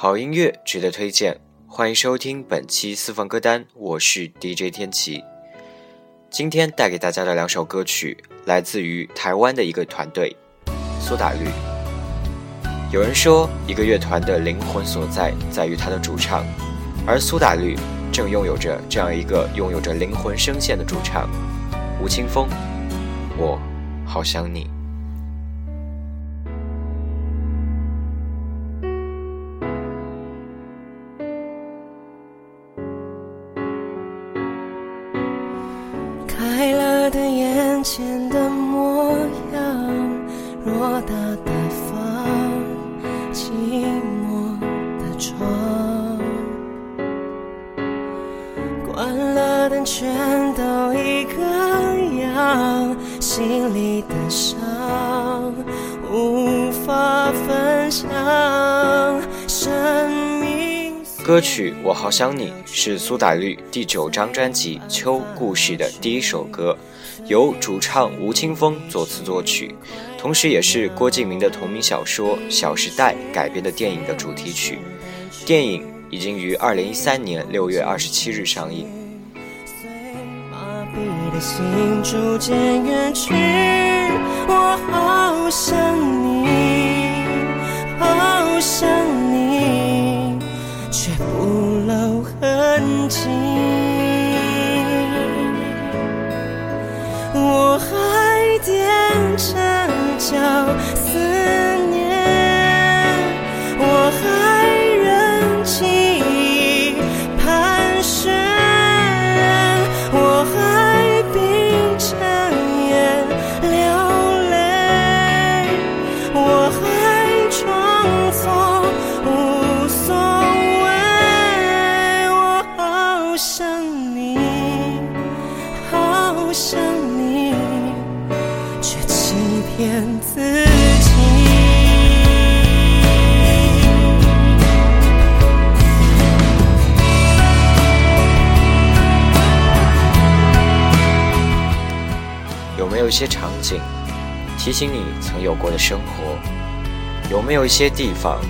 好音乐值得推荐，欢迎收听本期私房歌单，我是 DJ 天琪。今天带给大家的两首歌曲，来自于台湾的一个团队苏打绿。有人说，一个乐团的灵魂所在在于它的主唱，而苏打绿正拥有着这样一个拥有着灵魂声线的主唱吴青峰。我好想你。的眼前的模样，偌大的房，寂寞的床，关了灯全都一个样，心里的伤无法分享。歌曲《我好想你》是苏打绿第九张专辑《秋故事》的第一首歌。由主唱吴青峰作词作曲，同时也是郭敬明的同名小说《小时代》改编的电影的主题曲。电影已经于二零一三年六月二十七日上映。的心逐渐远去我好想你，好想你，却不露痕迹。骗自己。有没有一些场景提醒你曾有过的生活？有没有一些地方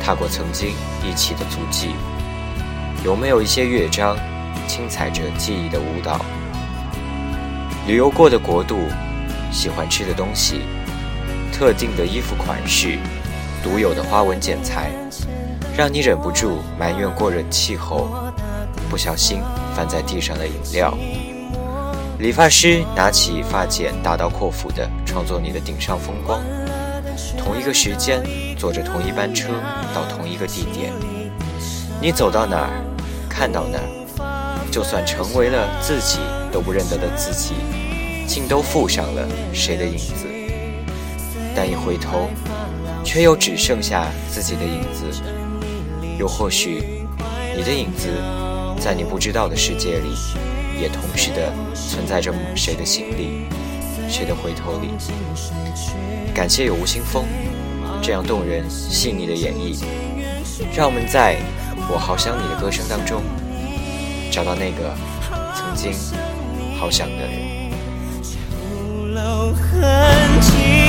踏过曾经一起的足迹？有没有一些乐章轻踩着记忆的舞蹈？旅游过的国度？喜欢吃的东西，特定的衣服款式，独有的花纹剪裁，让你忍不住埋怨过热气候，不小心翻在地上的饮料。理发师拿起发剪，大刀阔斧地创作你的顶上风光。同一个时间，坐着同一班车到同一个地点，你走到哪儿，看到哪儿，就算成为了自己都不认得的自己。竟都附上了谁的影子，但一回头，却又只剩下自己的影子。又或许，你的影子，在你不知道的世界里，也同时的存在着谁的心里，谁的回头里。感谢有吴青峰这样动人细腻的演绎，让我们在我好想你的歌声当中，找到那个曾经好想的人。有痕迹。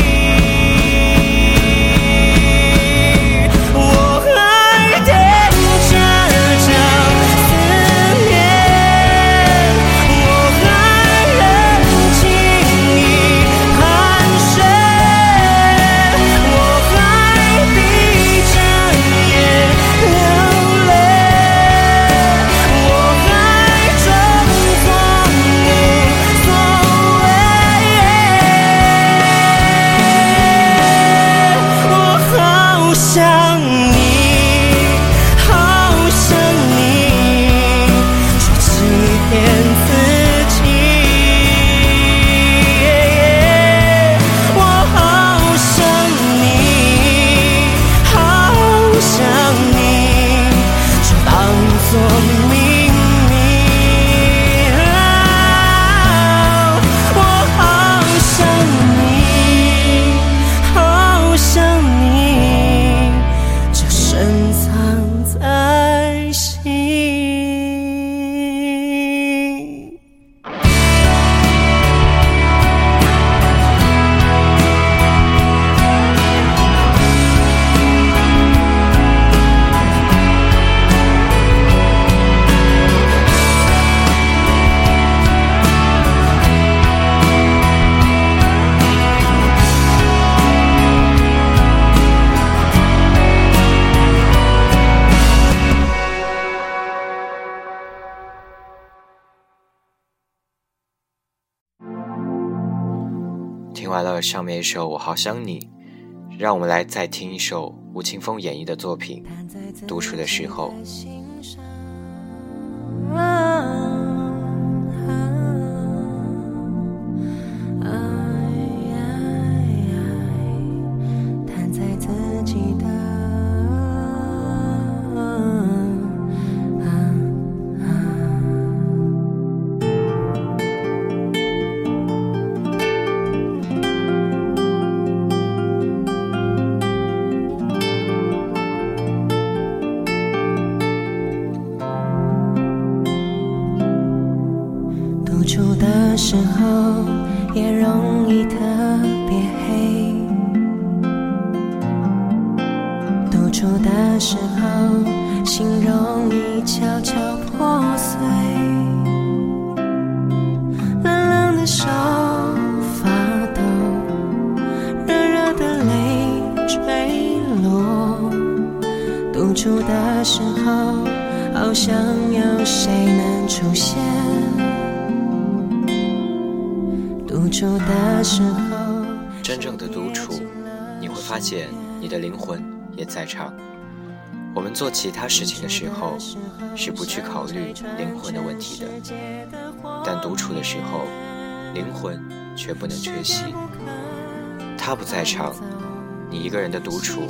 听完了上面一首《我好想你》，让我们来再听一首吴青峰演绎的作品《独处的时候》。独处的时候心容易悄悄破碎，冷冷的手发抖，热热的泪坠落，独处的时候好想有谁能出现。独处的时候真正的独处，你会发现你的灵魂也在场。我们做其他事情的时候，是不去考虑灵魂的问题的，但独处的时候，灵魂却不能缺席。他不在场，你一个人的独处，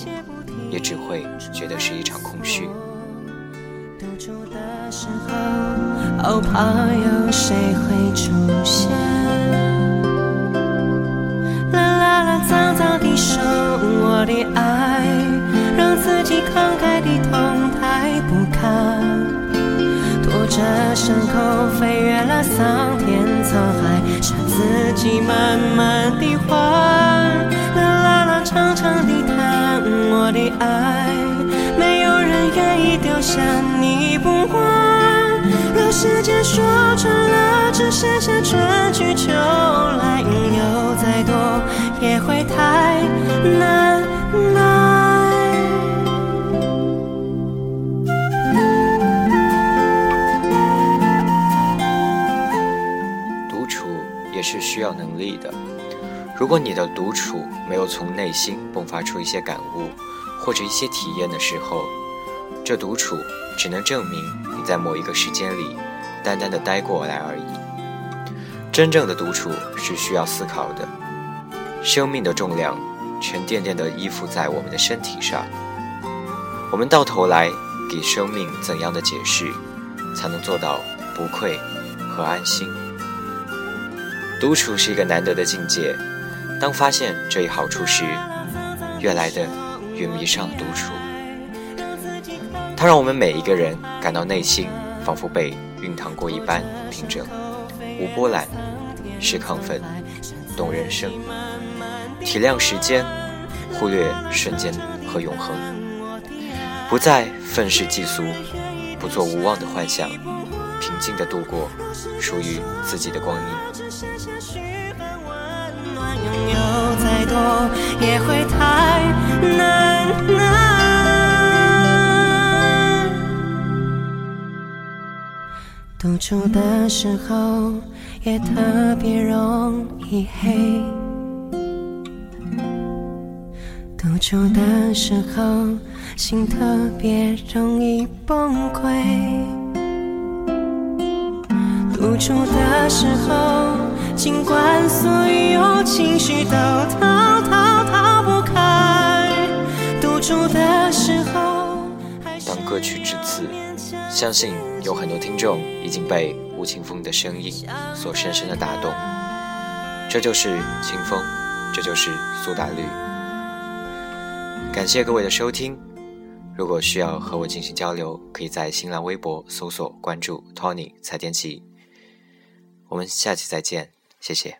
也只会觉得是一场空虚。独处的时候好怕有谁会出现。慢慢地还。啦啦啦，长长地谈我的爱，没有人愿意丢下你不管。若时间说穿了，只剩下春去秋来，有再多也会太。难需要能力的。如果你的独处没有从内心迸发出一些感悟或者一些体验的时候，这独处只能证明你在某一个时间里单单的待过来而已。真正的独处是需要思考的，生命的重量。沉甸甸地依附在我们的身体上，我们到头来给生命怎样的解释，才能做到不愧和安心？独处是一个难得的境界，当发现这一好处时，越来的越迷上了独处。它让我们每一个人感到内心仿佛被熨烫过一般平整，无波澜，是亢奋，懂人生。体谅时间，忽略瞬间和永恒，不再愤世嫉俗，不做无望的幻想，平静地度过属于自己的光阴。独处的时候也特别容易黑。独处的时候，心特别容易崩溃。独处的时候，尽管所有情绪都逃逃逃不开。独处的时候，当歌曲至此，相信有很多听众已经被吴青峰的声音所深深的打动。这就是清风，这就是苏打绿。感谢各位的收听。如果需要和我进行交流，可以在新浪微博搜索关注 Tony 蔡天琪。我们下期再见，谢谢。